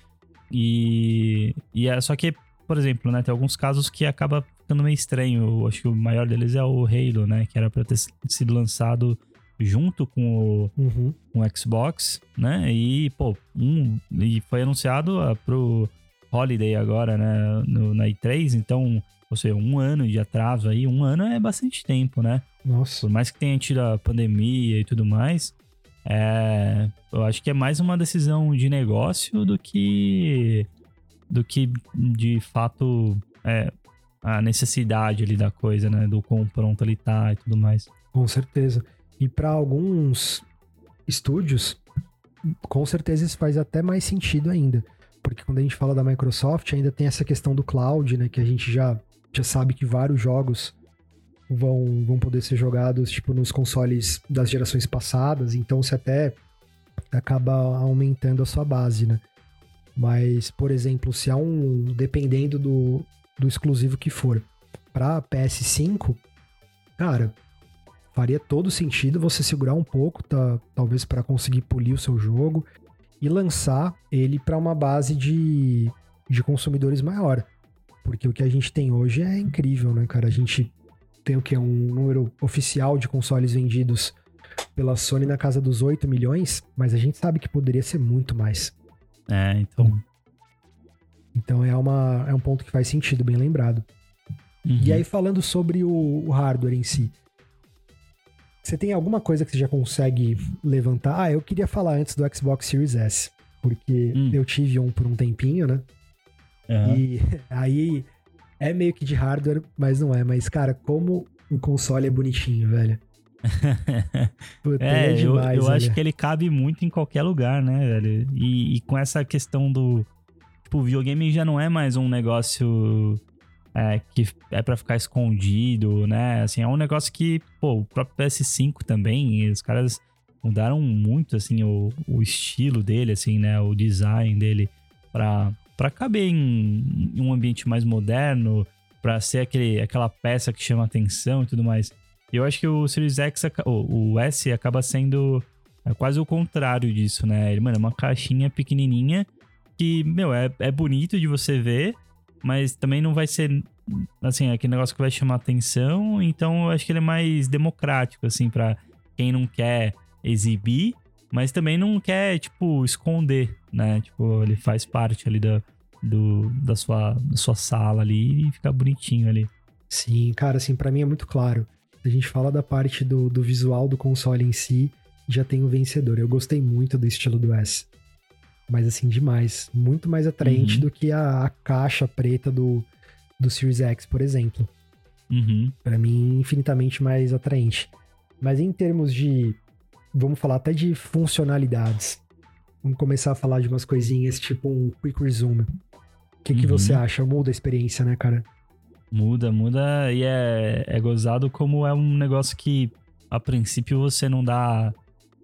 E, e é só que, por exemplo, né, tem alguns casos que acaba ficando meio estranho. Eu acho que o maior deles é o Halo, né, que era para ter sido lançado junto com o, Uhum. com o Xbox, né? E, pô, um, e foi anunciado ah, pro Holiday agora, né? No, na E3, então, ou seja, um ano de atraso aí, um ano é bastante tempo, né? Nossa. Por mais que tenha tido a pandemia e tudo mais, é, eu acho que é mais uma decisão de negócio do que do que de fato é, a necessidade ali da coisa, né? Do quão pronto ele tá e tudo mais. Com certeza. E para alguns estúdios, com certeza isso faz até mais sentido ainda. Porque quando a gente fala da Microsoft, ainda tem essa questão do cloud, né? Que a gente já, já sabe que vários jogos vão, vão poder ser jogados tipo nos consoles das gerações passadas. Então você até acaba aumentando a sua base, né? Mas, por exemplo, se há um. Dependendo do, do exclusivo que for, para PS5, cara, faria todo sentido você segurar um pouco, tá, talvez para conseguir polir o seu jogo e lançar ele para uma base de, de consumidores maior. Porque o que a gente tem hoje é incrível, né, cara? A gente tem o que? Um número oficial de consoles vendidos pela Sony na casa dos 8 milhões, mas a gente sabe que poderia ser muito mais. É, então. Então é, uma, é um ponto que faz sentido, bem lembrado. uhum. E aí, falando sobre o, o hardware em si, você tem alguma coisa que você já consegue levantar? Ah, eu queria falar antes do Xbox Series S, porque Hum. eu tive um por um tempinho, né? Aham. E aí é meio que de hardware, mas não é. Mas, cara, como o console é bonitinho, velho. Puta, É, é eu, demais, eu acho velho. que ele cabe muito em qualquer lugar, né, velho? E, e com essa questão do. Tipo, o videogame já não é mais um negócio é, que é pra ficar escondido, né? Assim, é um negócio que, pô, o próprio PS5 também, os caras mudaram muito, assim, o, o estilo dele, assim, né? O design dele pra, pra caber em, em um ambiente mais moderno, pra ser aquele, aquela peça que chama atenção e tudo mais. Eu acho que o Series X, o, S acaba sendo é quase o contrário disso, né? Ele, mano, é uma caixinha pequenininha que, meu, é, é bonito de você ver, mas também não vai ser, assim, aquele negócio que vai chamar atenção. Então eu acho que ele é mais democrático, assim, pra quem não quer exibir, mas também não quer, tipo, esconder, né? Tipo, ele faz parte ali da, do, da, sua, da sua sala ali e fica bonitinho ali. Sim, cara, assim, pra mim é muito claro. A gente fala da parte do, do visual do console em si, já tem o vencedor. Eu gostei muito do estilo do S. Mas assim, demais. Muito mais atraente Uhum. do que a, a caixa preta do, do Series X, por exemplo. Uhum. Pra mim, infinitamente mais atraente. Mas em termos de. Vamos falar até de funcionalidades. Vamos começar a falar de umas coisinhas tipo um Quick Resume. O que, que Uhum. você acha? Muda a experiência, né, cara? Muda, muda e é, é gozado como é um negócio que a princípio você não dá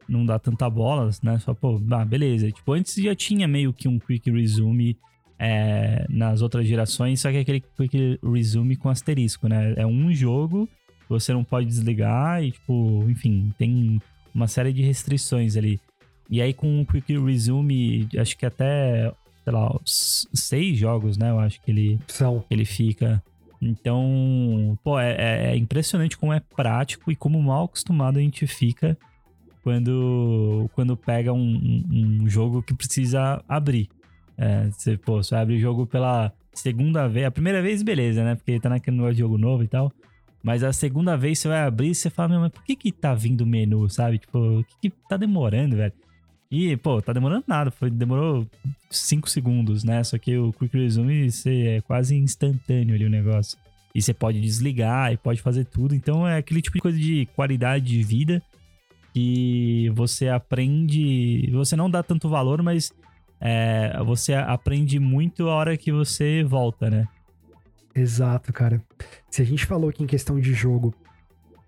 não dá tanta bola, né? Só, pô, ah, beleza. Tipo, antes já tinha meio que um quick resume é, nas outras gerações, só que é aquele quick resume com asterisco, né? É um jogo, você não pode desligar e, tipo, enfim, tem uma série de restrições ali. E aí com o quick resume, acho que até, sei lá, seis jogos, né? Eu acho que ele São. ele fica. Então, pô, é, é- é impressionante como é prático e como mal acostumado a gente fica quando, quando pega um, um- um jogo que precisa abrir. É, você, pô, você abre o jogo pela segunda vez. A primeira vez, beleza, né? Porque tá naquele negócio de jogo novo e tal. Mas a segunda vez você vai abrir e você fala, meu, mas por que que tá vindo o menu, sabe? Tipo, o que que tá demorando, velho? E, pô, tá demorando nada. Foi, demorou 5 segundos, né? Só que o Quick Resume é quase instantâneo ali o negócio. E você pode desligar e pode fazer tudo. Então é aquele tipo de coisa de qualidade de vida que você aprende. Você não dá tanto valor, mas é, você aprende muito a hora que você volta, né? Exato, cara. Se a gente falou que em questão de jogo,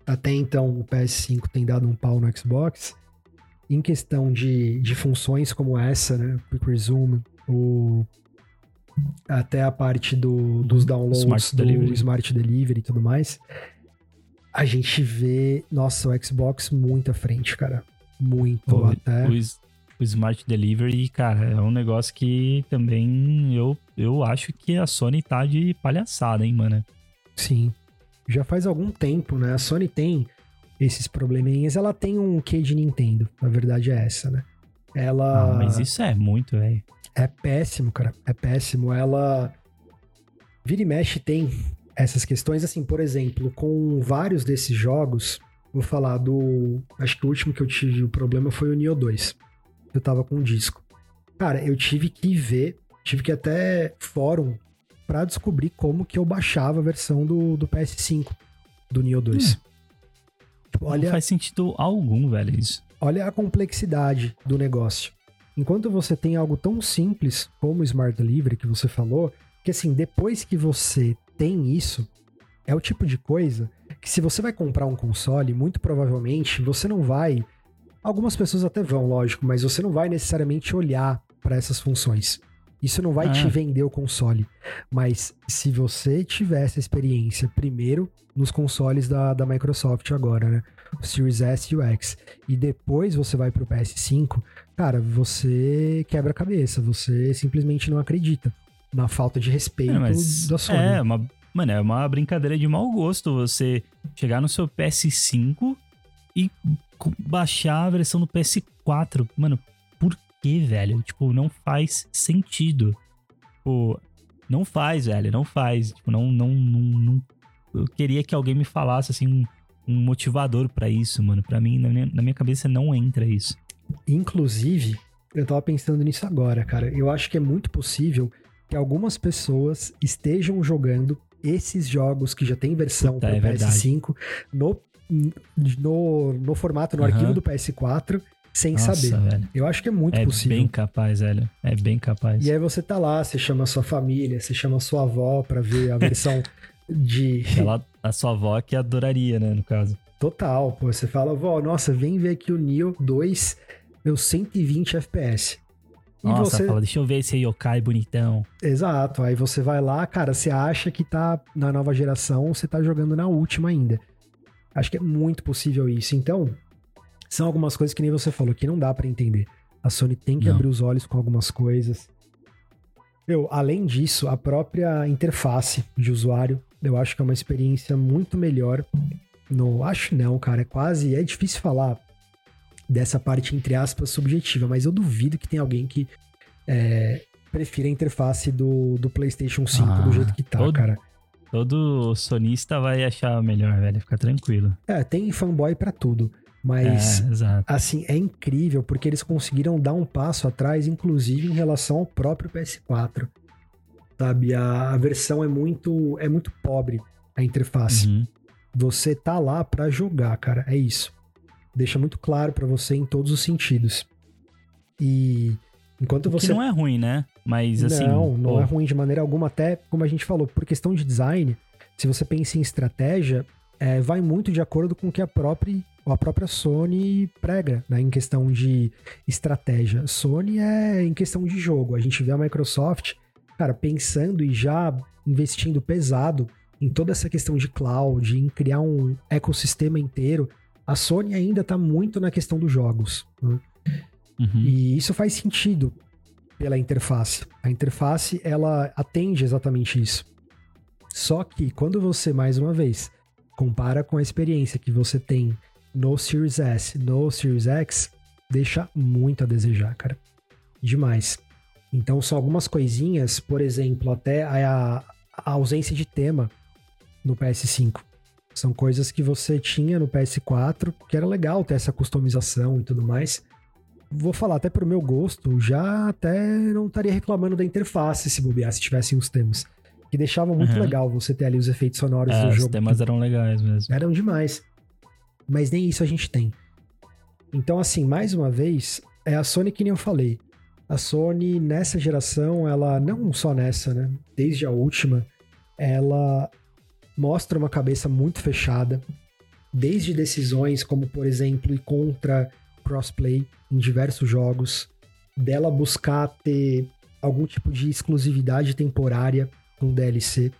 até então o PS5 tem dado um pau no Xbox, em questão de, de funções como essa, né? Quick Resume, o, até a parte do, dos downloads Smart do Delivery. Smart Delivery e tudo mais, a gente vê, nossa, o Xbox muito à frente, cara. Muito o, até. O, o Smart Delivery, cara, é um negócio que também eu, eu acho que a Sony tá de palhaçada, hein, mano? Sim. Já faz algum tempo, né? A Sony tem esses probleminhas. Ela tem um quê de Nintendo, a verdade é essa, né? Ela. Ah, mas isso é muito, velho. É péssimo, cara. É péssimo. Ela. Vira e mexe tem essas questões, assim, por exemplo, com vários desses jogos. Vou falar do. Acho que o último que eu tive o problema foi o Neo 2. Eu tava com um disco. Cara, eu tive que ver, tive que até fórum para descobrir como que eu baixava a versão do, do PS5 do Neo 2. Hum. Olha, Não faz sentido algum, velho, isso. Olha a complexidade do negócio. Enquanto você tem algo tão simples como o Smart Delivery que você falou, que assim, depois que você tem isso, é o tipo de coisa que se você vai comprar um console, muito provavelmente você não vai. Algumas pessoas até vão, lógico, mas você não vai necessariamente olhar para essas funções. Isso não vai ah. te vender o console. Mas se você tiver essa experiência primeiro nos consoles da, da Microsoft agora, né? O Series S e o X, e depois você vai pro PS5, cara, você quebra a cabeça, você simplesmente não acredita na falta de respeito é, da Sony. É, uma, mano, é uma brincadeira de mau gosto você chegar no seu PS5 e baixar a versão do PS4. Mano, que, velho? Tipo, não faz sentido. Tipo, não faz, velho, não faz. Tipo, não, não, não, não... Eu queria que alguém me falasse, assim, um, um motivador para isso, mano. Para mim, na minha, na minha cabeça, não entra isso. Inclusive, eu tava pensando nisso agora, cara. Eu acho que é muito possível que algumas pessoas estejam jogando esses jogos que já tem versão para é PS5 no, no, no formato, no uhum. arquivo do PS4 sem Nossa, saber. Velho. Eu acho que é muito é possível. É bem capaz, velho. É bem capaz. E aí você tá lá, você chama sua família, você chama sua avó para ver a versão de. Ela, a sua avó que adoraria, né, no caso. Total, pô. Você fala, vó, nossa, vem ver aqui o Neo 2, meu 120 FPS. E Nossa, você... fala, deixa eu ver esse yokai bonitão. Exato, aí você vai lá, cara, você acha que tá na nova geração, você tá jogando na última ainda. Acho que é muito possível isso. Então, são algumas coisas que nem você falou, que não dá para entender. A Sony tem que não. abrir os olhos com algumas coisas. Eu, além disso, a própria interface de usuário, eu acho que é uma experiência muito melhor. No, acho não, cara, é quase, é difícil falar dessa parte, entre aspas, subjetiva, mas eu duvido que tenha alguém que é, prefira a interface do, do PlayStation 5 ah, do jeito que tá, todo, cara. Todo sonista vai achar melhor, velho, fica tranquilo. É, tem fanboy para tudo. Mas, é, assim, é incrível porque eles conseguiram dar um passo atrás, inclusive em relação ao próprio PS4. Sabe, a, a versão é muito, é muito pobre, a interface. Uhum. Você tá lá para jogar, cara, é isso deixa muito claro para você em todos os sentidos. E enquanto você. Que não é ruim, né? Mas assim. Não, não pô... é ruim de maneira alguma, até como a gente falou, por questão de design, se você pensa em estratégia, é, vai muito de acordo com o que a própria, a própria Sony prega, né? Em questão de estratégia. Sony é em questão de jogo. A gente vê a Microsoft, cara, pensando e já investindo pesado em toda essa questão de cloud, em criar um ecossistema inteiro a Sony ainda está muito na questão dos jogos. Né? Uhum. E isso faz sentido pela interface. A interface, ela atende exatamente isso. Só que quando você, mais uma vez, compara com a experiência que você tem no Series S, no Series X, deixa muito a desejar, cara. Demais. Então são algumas coisinhas, por exemplo, até a, a ausência de tema no PS5. São coisas que você tinha no PS4, que era legal ter essa customização e tudo mais. Vou falar até pro meu gosto, já até não estaria reclamando da interface se bobear, se tivessem os temas. Que deixava muito uhum. legal você ter ali os efeitos sonoros é, do jogo. Os temas eram legais mesmo. Eram demais. Mas nem isso a gente tem. Então, assim, mais uma vez, é a Sony que nem eu falei. A Sony, nessa geração, ela, não só nessa, né? Desde a última, ela mostra uma cabeça muito fechada, desde decisões como, por exemplo, ir contra crossplay em diversos jogos, dela buscar ter algum tipo de exclusividade temporária com DLC.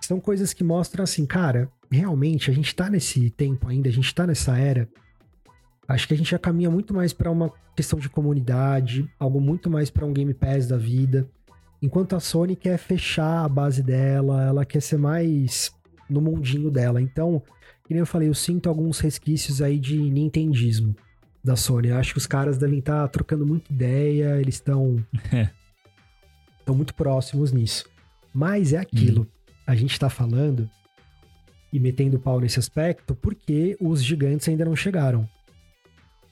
São coisas que mostram assim, cara, realmente a gente tá nesse tempo ainda, a gente tá nessa era. Acho que a gente já caminha muito mais para uma questão de comunidade, algo muito mais para um Game Pass da vida. Enquanto a Sony quer fechar a base dela, ela quer ser mais no mundinho dela. Então, como eu falei, eu sinto alguns resquícios aí de nintendismo da Sony. Eu acho que os caras devem estar tá trocando muita ideia, eles estão estão muito próximos nisso. Mas é aquilo, uhum. a gente está falando e metendo pau nesse aspecto porque os gigantes ainda não chegaram.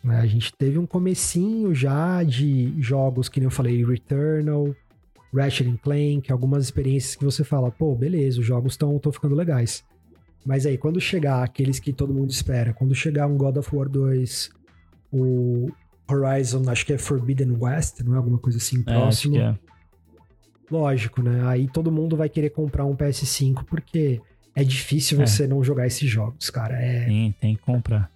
Né? A gente teve um comecinho já de jogos que nem eu falei, Returnal, Ratchet Clank, algumas experiências que você fala, pô, beleza, os jogos estão ficando legais. Mas aí, quando chegar aqueles que todo mundo espera, quando chegar um God of War 2, o Horizon, acho que é Forbidden West, não é alguma coisa assim é, próximo. É, Lógico, né? Aí todo mundo vai querer comprar um PS5 porque é difícil é. você não jogar esses jogos, cara. É... Sim, tem que comprar.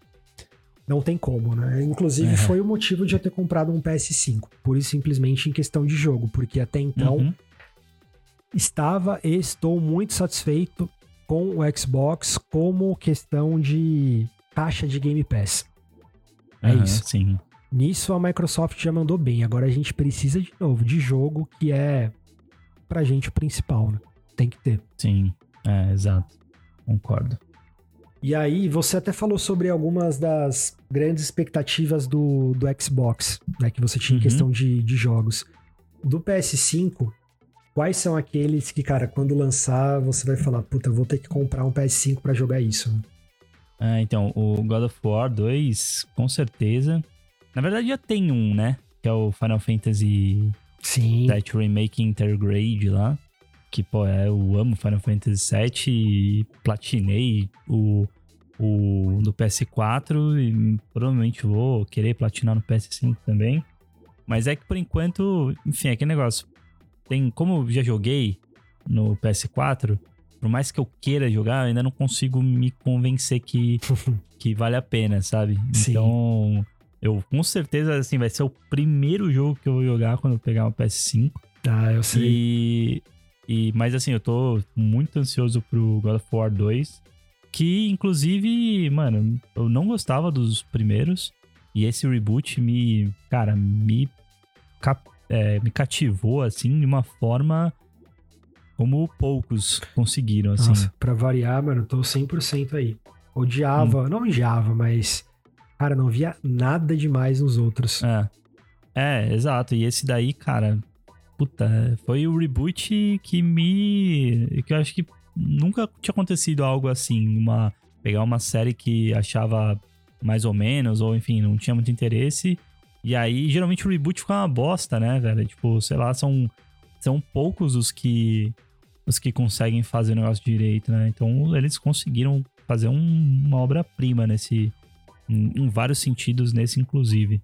Não tem como, né? Inclusive, é. foi o motivo de eu ter comprado um PS5. Pura e simplesmente em questão de jogo, porque até então uhum. estava e estou muito satisfeito com o Xbox como questão de caixa de Game Pass. É uhum, isso. Sim. Nisso a Microsoft já mandou bem. Agora a gente precisa de novo de jogo que é pra gente o principal, né? Tem que ter. Sim, é, exato. Concordo. E aí, você até falou sobre algumas das grandes expectativas do, do Xbox, né? Que você tinha em uhum. questão de, de jogos. Do PS5, quais são aqueles que, cara, quando lançar, você vai falar, puta, vou ter que comprar um PS5 para jogar isso? Né? É, então, o God of War 2, com certeza. Na verdade, já tem um, né? Que é o Final Fantasy Sim. That Remake Intergrade lá. Que, pô, é, eu amo Final Fantasy VII e platinei o, o do PS4 e provavelmente vou querer platinar no PS5 também. Mas é que por enquanto, enfim, é aquele negócio. Tem, como eu já joguei no PS4, por mais que eu queira jogar, eu ainda não consigo me convencer que, que vale a pena, sabe? Sim. Então, eu com certeza, assim, vai ser o primeiro jogo que eu vou jogar quando eu pegar o PS5. Ah, eu sei. E, e, mas assim, eu tô muito ansioso pro God of War 2. Que, inclusive, mano, eu não gostava dos primeiros. E esse reboot me, cara, me, cap, é, me cativou, assim, de uma forma como poucos conseguiram, assim. Nossa, pra variar, mano, tô 100% aí. Odiava, hum. não odiava, mas Cara, não via nada demais nos outros. É. É, exato. E esse daí, cara, puta, foi o reboot que me. que eu acho que nunca tinha acontecido algo assim. Uma, pegar uma série que achava mais ou menos, ou enfim, não tinha muito interesse. E aí, geralmente o reboot fica uma bosta, né, velho? Tipo, sei lá, são, são poucos os que os que conseguem fazer o negócio direito, né? Então, eles conseguiram fazer um, uma obra-prima nesse, em, em vários sentidos nesse, inclusive.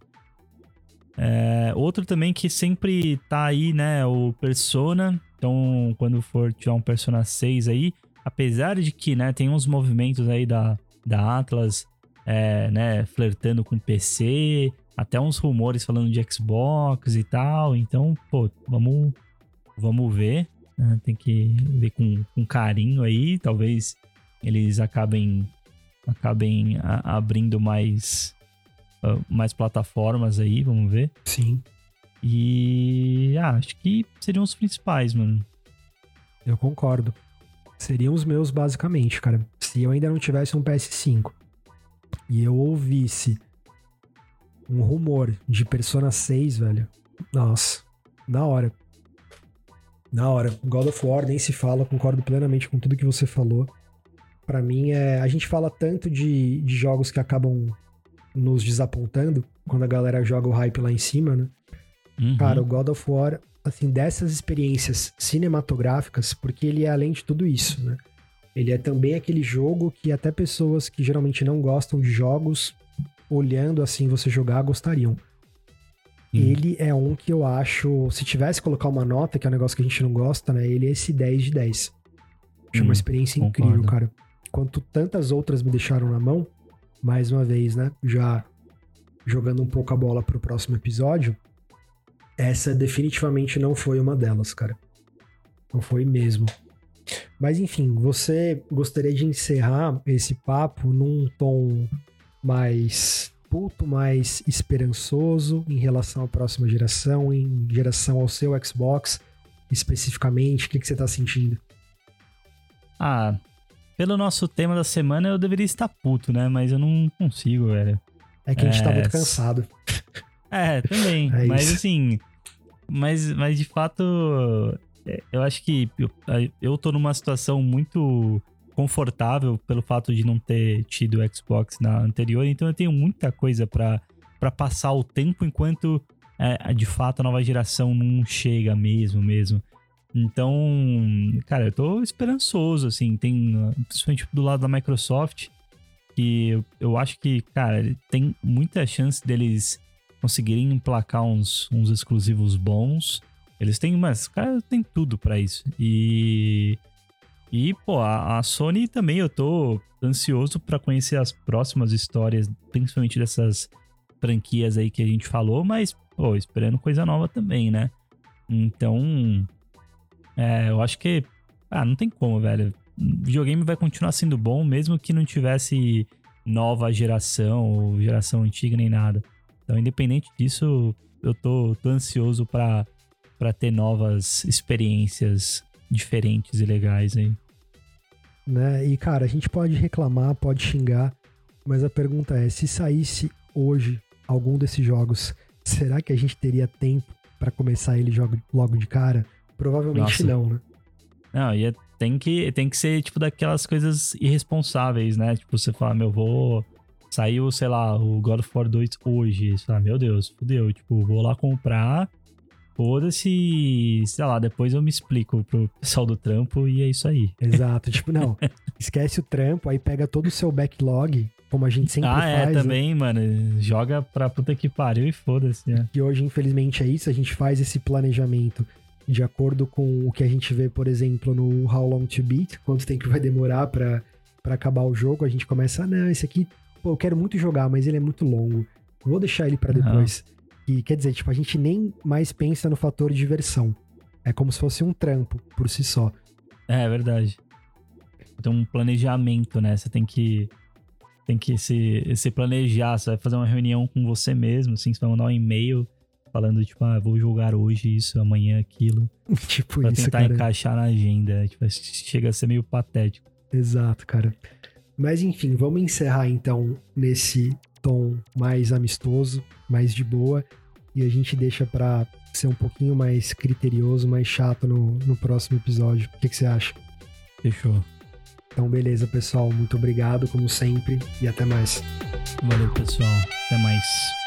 É, outro também que sempre tá aí, né? O Persona. Então, quando for tiver um Persona 6 aí, apesar de que, né, tem uns movimentos aí da, da Atlas, é, né, flertando com PC, até uns rumores falando de Xbox e tal. Então, pô, vamos, vamos ver. Né? Tem que ver com, com carinho aí. Talvez eles acabem acabem a, abrindo mais, uh, mais plataformas aí, vamos ver. Sim. E ah, acho que seriam os principais, mano. Eu concordo. Seriam os meus, basicamente, cara. Se eu ainda não tivesse um PS5 e eu ouvisse um rumor de Persona 6, velho. Nossa, na hora. Na hora. God of War nem se fala, concordo plenamente com tudo que você falou para mim é. A gente fala tanto de, de jogos que acabam nos desapontando quando a galera joga o hype lá em cima, né? Uhum. Cara, o God of War, assim, dessas experiências cinematográficas, porque ele é além de tudo isso, né? Ele é também aquele jogo que até pessoas que geralmente não gostam de jogos, olhando assim você jogar, gostariam. ele é um que eu acho, se tivesse que colocar uma nota, que é um negócio que a gente não gosta, né? Ele é esse 10 de 10. Acho uma experiência concordo. incrível, cara. Quanto tantas outras me deixaram na mão, mais uma vez, né? Já jogando um pouco a bola pro próximo episódio, essa definitivamente não foi uma delas, cara. Não foi mesmo. Mas enfim, você gostaria de encerrar esse papo num tom mais puto, mais esperançoso em relação à próxima geração, em geração ao seu Xbox especificamente? O que, que você tá sentindo? Ah, pelo nosso tema da semana eu deveria estar puto, né? Mas eu não consigo, velho. É que a gente é... tá muito cansado. É, também. É mas isso. assim. Mas, mas de fato, é, eu acho que eu, eu tô numa situação muito confortável pelo fato de não ter tido o Xbox na anterior, então eu tenho muita coisa para passar o tempo enquanto é, de fato a nova geração não chega mesmo, mesmo. Então, cara, eu tô esperançoso, assim, tem, principalmente do lado da Microsoft, que eu, eu acho que, cara, tem muita chance deles conseguirem emplacar uns, uns exclusivos bons. Eles têm, mas, cara, tem tudo para isso. E. E, pô, a, a, Sony também eu tô ansioso para conhecer as próximas histórias, principalmente dessas franquias aí que a gente falou, mas, pô, esperando coisa nova também, né? Então, é, eu acho que. Ah, não tem como, velho. O videogame vai continuar sendo bom, mesmo que não tivesse nova geração ou geração antiga nem nada. Então, independente disso, eu tô, tô ansioso para ter novas experiências diferentes e legais aí. Né? E, cara, a gente pode reclamar, pode xingar, mas a pergunta é: se saísse hoje algum desses jogos, será que a gente teria tempo para começar ele logo de cara? Provavelmente Nossa. não, né? Não, e é, tem, que, tem que ser, tipo, daquelas coisas irresponsáveis, né? Tipo, você fala, meu, vou. Saiu, sei lá, o God of War 2 hoje. Você fala, meu Deus, fudeu. Tipo, vou lá comprar. Foda-se, sei lá, depois eu me explico pro pessoal do trampo e é isso aí. Exato, tipo, não, esquece o trampo, aí pega todo o seu backlog, como a gente sempre ah, faz. Ah, é, né? também, mano, joga pra puta que pariu e foda-se. Né? E hoje, infelizmente, é isso, a gente faz esse planejamento de acordo com o que a gente vê, por exemplo, no How Long to Beat, quanto tempo vai demorar para acabar o jogo, a gente começa, ah, não, esse aqui, pô, eu quero muito jogar, mas ele é muito longo. Vou deixar ele para depois. Uhum. E quer dizer, tipo, a gente nem mais pensa no fator de diversão. É como se fosse um trampo por si só. É, é verdade. Tem um planejamento, né? Você tem que tem que se, se planejar, você vai fazer uma reunião com você mesmo, assim, você vai mandar um e-mail falando, tipo, ah, vou jogar hoje isso, amanhã aquilo. tipo pra isso, tentar cara. encaixar na agenda. Tipo, chega a ser meio patético. Exato, cara. Mas enfim, vamos encerrar então nesse tom mais amistoso, mais de boa. E a gente deixa pra ser um pouquinho mais criterioso, mais chato no, no próximo episódio. O que, que você acha? Fechou. Então, beleza, pessoal. Muito obrigado, como sempre, e até mais. Valeu, pessoal. Até mais.